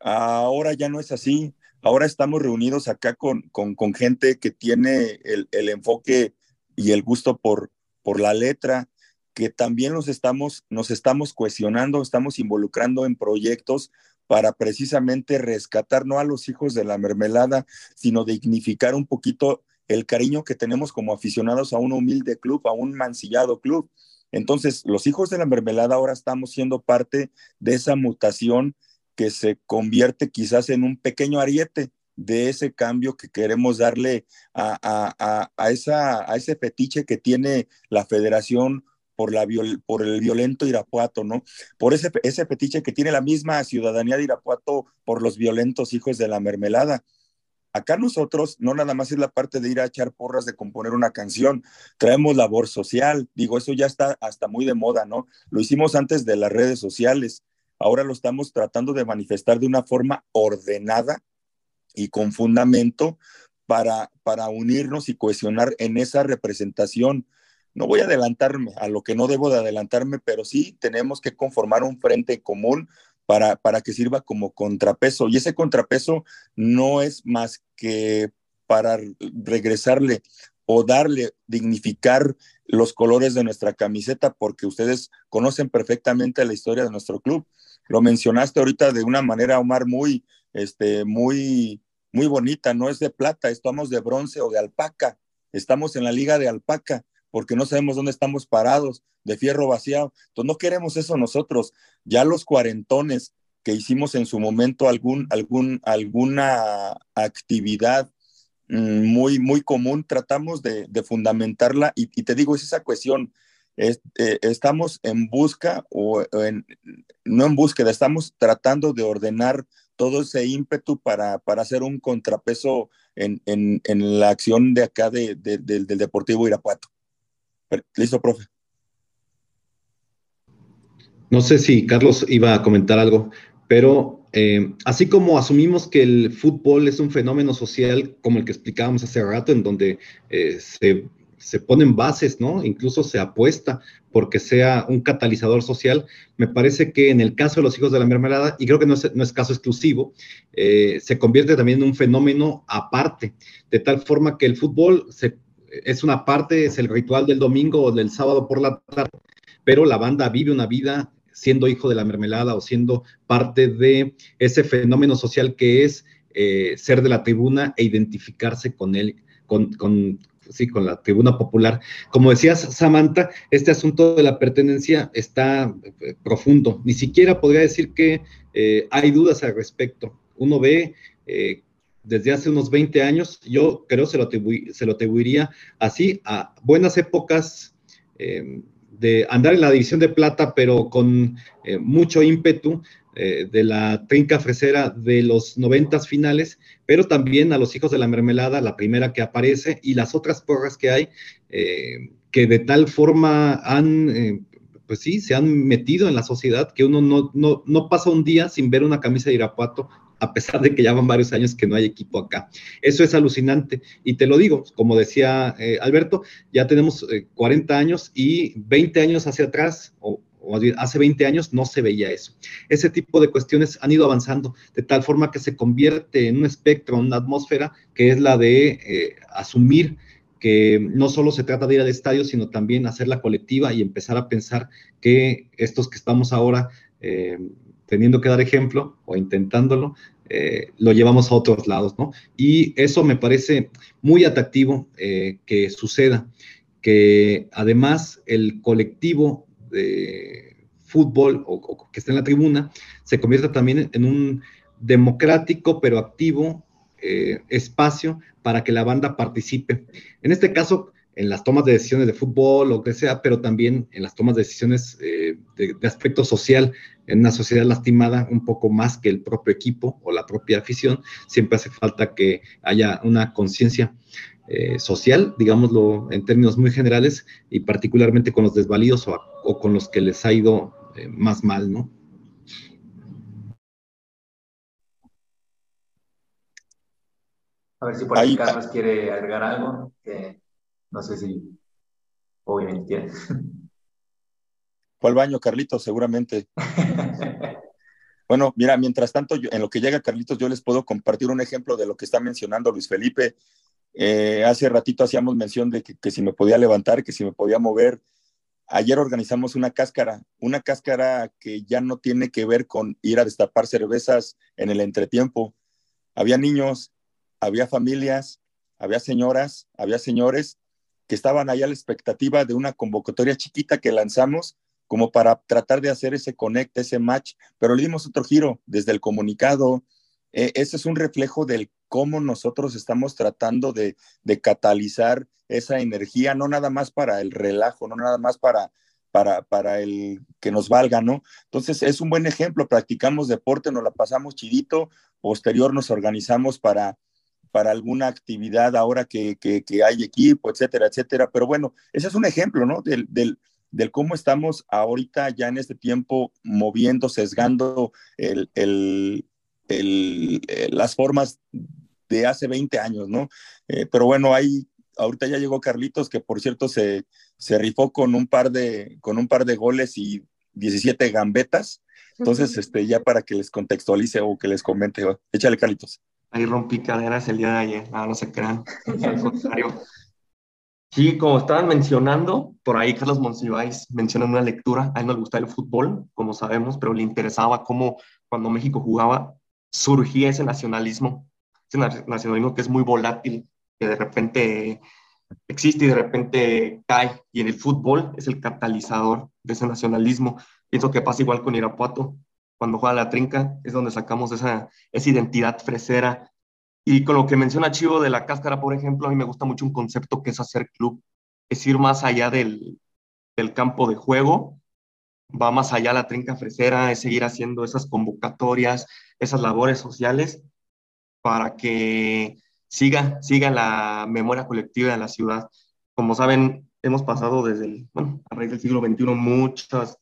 Ahora ya no es así. Ahora estamos reunidos acá con, con, gente que tiene el, el, enfoque y el gusto por, por la letra, que también nos estamos, nos estamos cohesionando, estamos involucrando en proyectos para precisamente rescatar no a los hijos de la mermelada, sino dignificar un poquito el cariño que tenemos como aficionados a un humilde club, a un mancillado club. Entonces, los hijos de la mermelada ahora estamos siendo parte de esa mutación que se convierte quizás en un pequeño ariete de ese cambio que queremos darle a, esa, a ese fetiche que tiene la federación por, la por el violento Irapuato, ¿no? Por ese, ese fetiche que tiene la misma ciudadanía de Irapuato por los violentos hijos de la mermelada. Acá nosotros no nada más es la parte de ir a echar porras de componer una canción, traemos labor social, digo, eso ya está hasta muy de moda, ¿no? Lo hicimos antes de las redes sociales, ahora lo estamos tratando de manifestar de una forma ordenada y con fundamento para, para unirnos y cohesionar en esa representación. No voy a adelantarme a lo que no debo de adelantarme, pero sí tenemos que conformar un frente común para, para que sirva como contrapeso. Y ese contrapeso no es más que para regresarle o darle, dignificar los colores de nuestra camiseta, porque ustedes conocen perfectamente la historia de nuestro club lo mencionaste ahorita de una manera, Omar, muy, este, muy, muy bonita, no es de plata, estamos de bronce o de alpaca, estamos en la liga de alpaca, porque no sabemos dónde estamos parados, de fierro vaciado. Entonces no queremos eso nosotros. Ya los cuarentones que hicimos en su momento algún, algún, alguna actividad muy, muy común, tratamos de, de fundamentarla y, te digo, es esa cuestión, eh, estamos en busca o en, no en búsqueda, estamos tratando de ordenar todo ese ímpetu para, para hacer un contrapeso en, en, la acción de acá de, de, del Deportivo Irapuato. Listo, profe. No sé si Carlos iba a comentar algo, pero eh, así como asumimos que el fútbol es un fenómeno social como el que explicábamos hace rato, en donde eh, se se ponen bases, ¿no? Incluso se apuesta porque sea un catalizador social. Me parece que en el caso de los hijos de la mermelada, y creo que no es, caso exclusivo, eh, se convierte también en un fenómeno aparte, de tal forma que el fútbol es una parte, es el ritual del domingo o del sábado por la tarde, pero la banda vive una vida siendo hijo de la mermelada o siendo parte de ese fenómeno social que es eh, ser de la tribuna e identificarse con él, con, sí, con la tribuna popular. Como decías, Samantha, este asunto de la pertenencia está eh, profundo. Ni siquiera podría decir que eh, hay dudas al respecto. Uno ve desde hace unos 20 años, yo creo se lo, se lo atribuiría así a buenas épocas de andar en la división de plata, pero con mucho ímpetu, eh, de la trinca fresera de los noventas finales, pero también a los hijos de la mermelada, la primera que aparece, y las otras porras que hay, eh, que de tal forma han, eh, pues sí, se han metido en la sociedad que uno no, no, no pasa un día sin ver una camisa de Irapuato a pesar de que ya van varios años que no hay equipo acá. Eso es alucinante. Y te lo digo, como decía Alberto, ya tenemos 40 años y 20 años hacia atrás, o hace 20 años no se veía eso. Ese tipo de cuestiones han ido avanzando de tal forma que se convierte en un espectro, en una atmósfera que es la de eh, asumir que no solo se trata de ir al estadio, sino también hacerla colectiva y empezar a pensar que estos que estamos ahora eh, teniendo que dar ejemplo o intentándolo, eh, lo llevamos a otros lados, ¿no? Y eso me parece muy atractivo que suceda, que además el colectivo de fútbol o, que está en la tribuna se convierta también en un democrático pero activo eh, espacio para que la banda participe. En este caso, en las tomas de decisiones de fútbol o que sea, pero también en las tomas de decisiones eh, de, de, aspecto social, en una sociedad lastimada un poco más que el propio equipo o la propia afición, siempre hace falta que haya una conciencia eh, social, digámoslo en términos muy generales, y particularmente con los desvalidos o, con los que les ha ido eh, más mal, ¿no? A ver si por ahí Carlos quiere agregar algo, que no sé si obviamente quiere. Fue al baño, Carlitos, seguramente. Bueno, mira, mientras tanto, en lo que llega Carlitos, yo les puedo compartir un ejemplo de lo que está mencionando Luis Felipe eh, hace ratito hacíamos mención de que, si me podía levantar, que si me podía mover. Ayer organizamos una cáscara, una cáscara que ya no tiene que ver con ir a destapar cervezas en el entretiempo. Había niños, había familias, había señoras, había señores que estaban allá a la expectativa de una convocatoria chiquita que lanzamos como para tratar de hacer ese conecte, ese match, pero le dimos otro giro desde el comunicado. Eh, ese es un reflejo del cómo nosotros estamos tratando de, catalizar esa energía, no nada más para el relajo, no nada más para, para, para el que nos valga, ¿no? Entonces es un buen ejemplo, practicamos deporte, nos la pasamos chidito, posterior nos organizamos para, para alguna actividad ahora que, hay equipo, etcétera, etcétera. Pero bueno, ese es un ejemplo, ¿no? Del, del, cómo estamos ahorita ya en este tiempo moviendo, sesgando el, eh, las formas de hace 20 años, ¿no? Eh, pero bueno, ahí ahorita ya llegó Carlitos, que por cierto se, se rifó con un, par de, con un par de goles y 17 gambetas. Entonces, este, ya para que les contextualice o que les comente, échale Carlitos. Ahí rompí caderas el día de ayer, ah, no se crean, al contrario. Sí, como estaban mencionando, por ahí Carlos Monsiváis menciona una lectura, a él no le gustaba el fútbol, como sabemos, pero le interesaba cómo cuando México jugaba surgía ese nacionalismo ese nacionalismo que es muy volátil, que de repente existe y de repente cae. Y en el fútbol es el catalizador de ese nacionalismo. Pienso que pasa igual con Irapuato. Cuando juega la trinca es donde sacamos esa, esa identidad fresera. Y con lo que menciona Chivo de la cáscara, por ejemplo, a mí me gusta mucho un concepto que es hacer club, es ir más allá del, del campo de juego, va más allá la trinca fresera, es seguir haciendo esas convocatorias, esas labores sociales para que siga, siga la memoria colectiva de la ciudad. Como saben, hemos pasado desde el, bueno, a raíz del siglo XXI muchas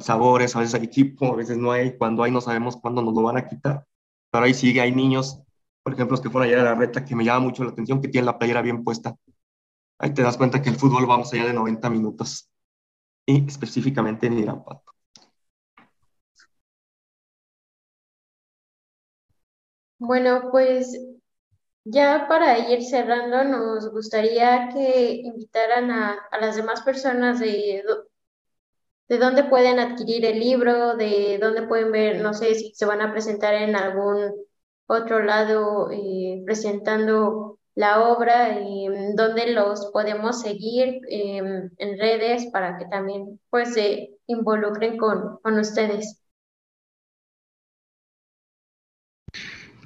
sabores, a veces hay equipo, a veces no hay, cuando hay no sabemos cuándo nos lo van a quitar, pero ahí sigue, hay niños, por ejemplo, los que fueron allá a la reta, que me llama mucho la atención, que tienen la playera bien puesta. Ahí te das cuenta que el fútbol va más allá de 90 minutos y específicamente en Irapuato. Bueno, pues ya para ir cerrando, nos gustaría que invitaran a, a las demás personas de, de dónde pueden adquirir el libro, de dónde pueden ver, no sé si se van a presentar en algún otro lado eh, presentando la obra, y dónde los podemos seguir em, en redes para que también pues se involucren con, con ustedes.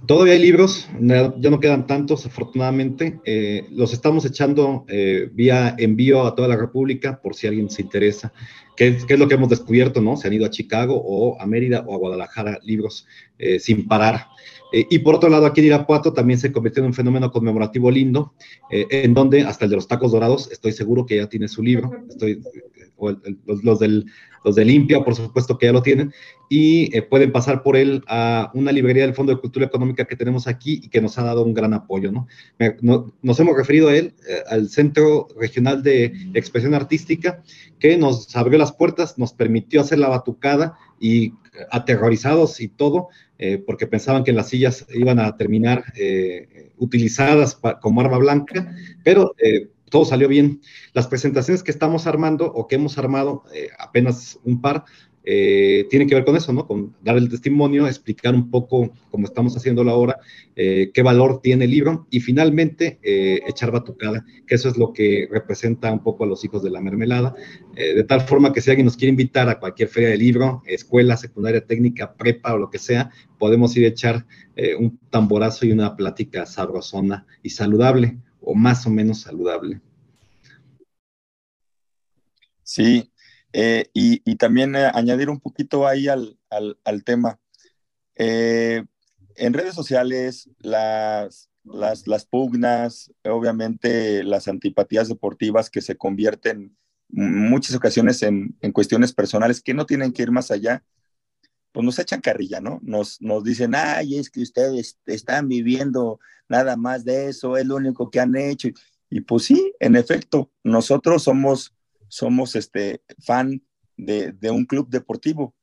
Todavía hay libros, ya no quedan tantos, afortunadamente. Eh, los estamos echando eh, vía envío a toda la República, por si alguien se interesa. ¿Qué es, lo que hemos descubierto, no? Se han ido a Chicago o a Mérida o a Guadalajara libros eh, sin parar. Eh, y por otro lado, aquí en Irapuato también se convirtió en un fenómeno conmemorativo lindo, en donde hasta el de los tacos dorados, estoy seguro que ya tiene su libro. Estoy, los, de Limpia, por supuesto que ya lo tienen, y eh, pueden pasar por él a una librería del Fondo de Cultura Económica que tenemos aquí y que nos ha dado un gran apoyo, ¿no? no nos hemos referido a él, eh, al Centro Regional de Expresión Artística, que nos abrió las puertas, nos permitió hacer la batucada y aterrorizados y todo, eh, porque pensaban que las sillas iban a terminar eh, utilizadas como arma blanca, pero eh, todo salió bien. Las presentaciones que estamos armando o que hemos armado, eh, apenas un par, eh, tienen que ver con eso, ¿no? Con dar el testimonio, explicar un poco, como estamos haciéndolo ahora, eh, qué valor tiene el libro y finalmente echar batucada, que eso es lo que representa un poco a los hijos de la mermelada, de tal forma que si alguien nos quiere invitar a cualquier feria de libro, escuela, secundaria técnica, prepa o lo que sea, podemos ir a echar un tamborazo y una plática sabrosona y saludable o más o menos saludable. Sí, eh, y, también eh, añadir un poquito ahí al, al, tema. Eh, en redes sociales, las, las, las, pugnas, obviamente las antipatías deportivas que se convierten en muchas ocasiones en, en, cuestiones personales que no tienen que ir más allá, pues nos echan carrilla, ¿no? Nos, nos dicen, ay, es que ustedes están viviendo nada más de eso, es lo único que han hecho. Y pues sí, en efecto, nosotros somos, somos este, fan de, un club deportivo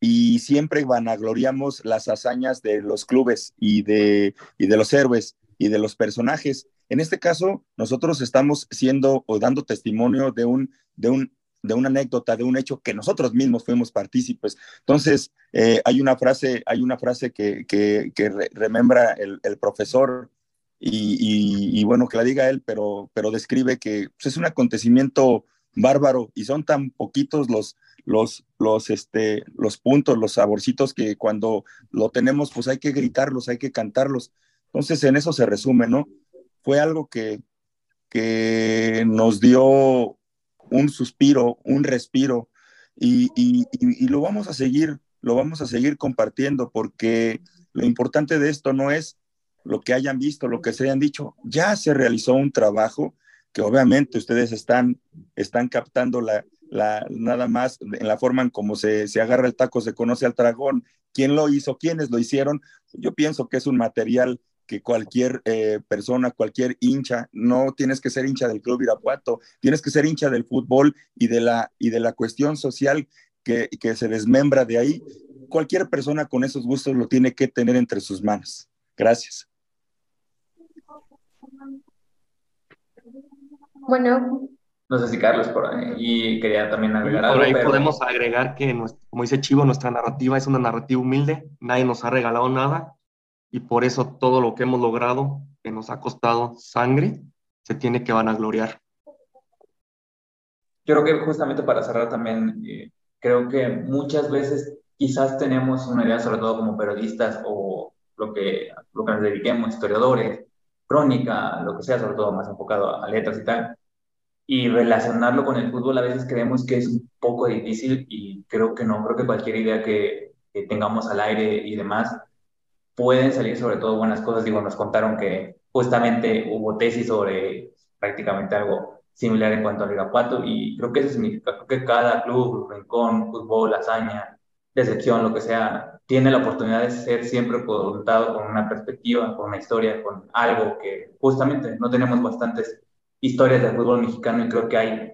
y siempre vanagloriamos las hazañas de los clubes y de, y de los héroes y de los personajes. En este caso, nosotros estamos siendo o dando testimonio de un, de un de una anécdota, de un hecho que nosotros mismos fuimos partícipes. Entonces, eh, hay una frase, hay una frase que, que, que re remembra el, el profesor y, y, y, bueno, que la diga él, pero, pero describe que pues, es un acontecimiento bárbaro y son tan poquitos los, los, los, este, los puntos, los saborcitos que cuando lo tenemos, pues hay que gritarlos, hay que cantarlos. Entonces, en eso se resume, ¿no? Fue algo que, que nos dio un suspiro, un respiro, y, lo vamos a seguir, lo vamos a seguir compartiendo, porque lo importante de esto no es lo que hayan visto, lo que se hayan dicho, ya se realizó un trabajo que obviamente ustedes están, están captando la, la, nada más en la forma en cómo se, se agarra el taco, se conoce al dragón, quién lo hizo, quiénes lo hicieron, yo pienso que es un material que cualquier eh, persona, cualquier hincha, no tienes que ser hincha del Club Irapuato, tienes que ser hincha del fútbol y de la, y de la cuestión social que, que se desmembra de ahí. Cualquier persona con esos gustos lo tiene que tener entre sus manos. Gracias. Bueno. No sé si Carlos por ahí y quería también agregar algo. Por ahí pero... podemos agregar que, como dice Chivo, nuestra narrativa es una narrativa humilde, nadie nos ha regalado nada, y por eso todo lo que hemos logrado, que nos ha costado sangre, se tiene que vanagloriar. Yo creo que justamente para cerrar también, eh, creo que muchas veces quizás tenemos una idea, sobre todo como periodistas o lo que, lo que nos dediquemos, historiadores, crónica, lo que sea, sobre todo más enfocado a letras y tal, y relacionarlo con el fútbol a veces creemos que es un poco difícil y creo que no, creo que cualquier idea que, que tengamos al aire y demás, pueden salir sobre todo buenas cosas. Digo, nos contaron que justamente hubo tesis sobre prácticamente algo similar en cuanto al Irapuato y creo que eso significa creo que cada club, rincón, fútbol, hazaña, decepción, lo que sea, tiene la oportunidad de ser siempre contado con una perspectiva, con una historia, con algo que justamente no tenemos bastantes historias del fútbol mexicano y creo que hay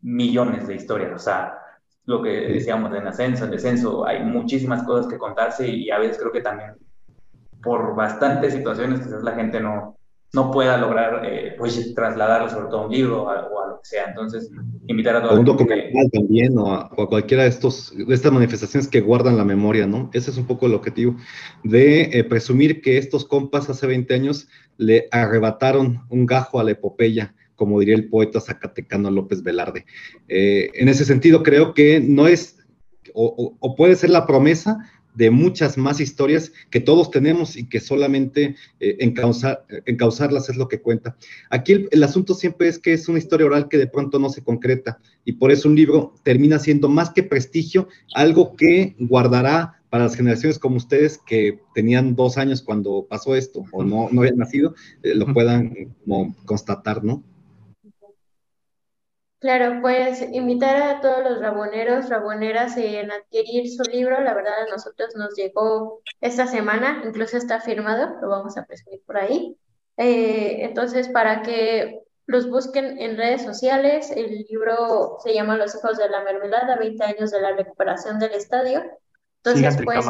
millones de historias, o sea, lo que decíamos en ascenso, en descenso, hay muchísimas cosas que contarse y a veces creo que también por bastantes situaciones quizás la gente no, no pueda lograr eh, pues, trasladarlo sobre todo a un libro o a, lo que sea. Entonces, invitar a todos. un documental también o a, cualquiera de, estos, de estas manifestaciones que guardan la memoria, ¿no? Ese es un poco el objetivo de eh, presumir que estos compas hace 20 años le arrebataron un gajo a la epopeya como diría el poeta zacatecano López Velarde. Eh, en ese sentido, creo que no es, o, puede ser la promesa de muchas más historias que todos tenemos y que solamente eh, encauzarlas es lo que cuenta. Aquí el, asunto siempre es que es una historia oral que de pronto no se concreta y por eso un libro termina siendo más que prestigio, algo que guardará para las generaciones como ustedes que tenían dos años cuando pasó esto o no, no habían nacido, eh, lo puedan constatar, ¿no? Claro, pues invitar a todos los raboneros, raboneras en adquirir su libro. La verdad, a nosotros nos llegó esta semana, incluso está firmado, lo vamos a presumir por ahí. Eh, entonces, para que los busquen en redes sociales, el libro se llama Los hijos de la mermelada, 20 años de la recuperación del estadio. Entonces, pues,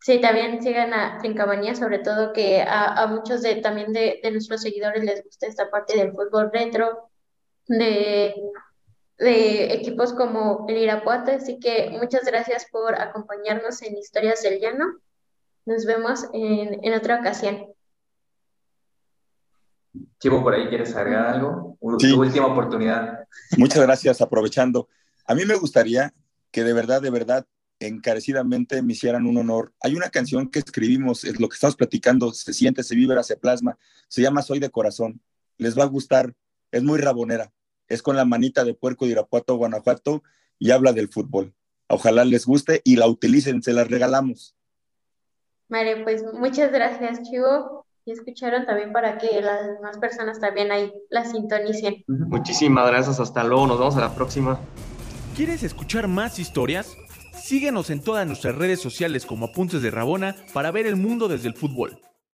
Sí, también sigan a Trincamanía, sobre todo que a, muchos de, también de, de nuestros seguidores les gusta esta parte del fútbol retro, de, equipos como el Irapuato. Así que muchas gracias por acompañarnos en Historias del Llano. Nos vemos en, otra ocasión. Chivo, por ahí quieres agregar algo. Tu última oportunidad. Muchas gracias, aprovechando. A mí me gustaría que de verdad, de verdad, encarecidamente me hicieran un honor. Hay una canción que escribimos, es lo que estamos platicando, se siente, se vibra, se plasma, se llama Soy de Corazón. Les va a gustar es muy rabonera. Es con la manita de puerco de Irapuato, Guanajuato, y habla del fútbol. Ojalá les guste y la utilicen, se la regalamos. Vale, pues muchas gracias, Chivo. Y escucharon también para que las demás personas también ahí la sintonicen. Muchísimas gracias, hasta luego, nos vemos a la próxima. ¿Quieres escuchar más historias? Síguenos en todas nuestras redes sociales como Apuntes de Rabona para ver el mundo desde el fútbol.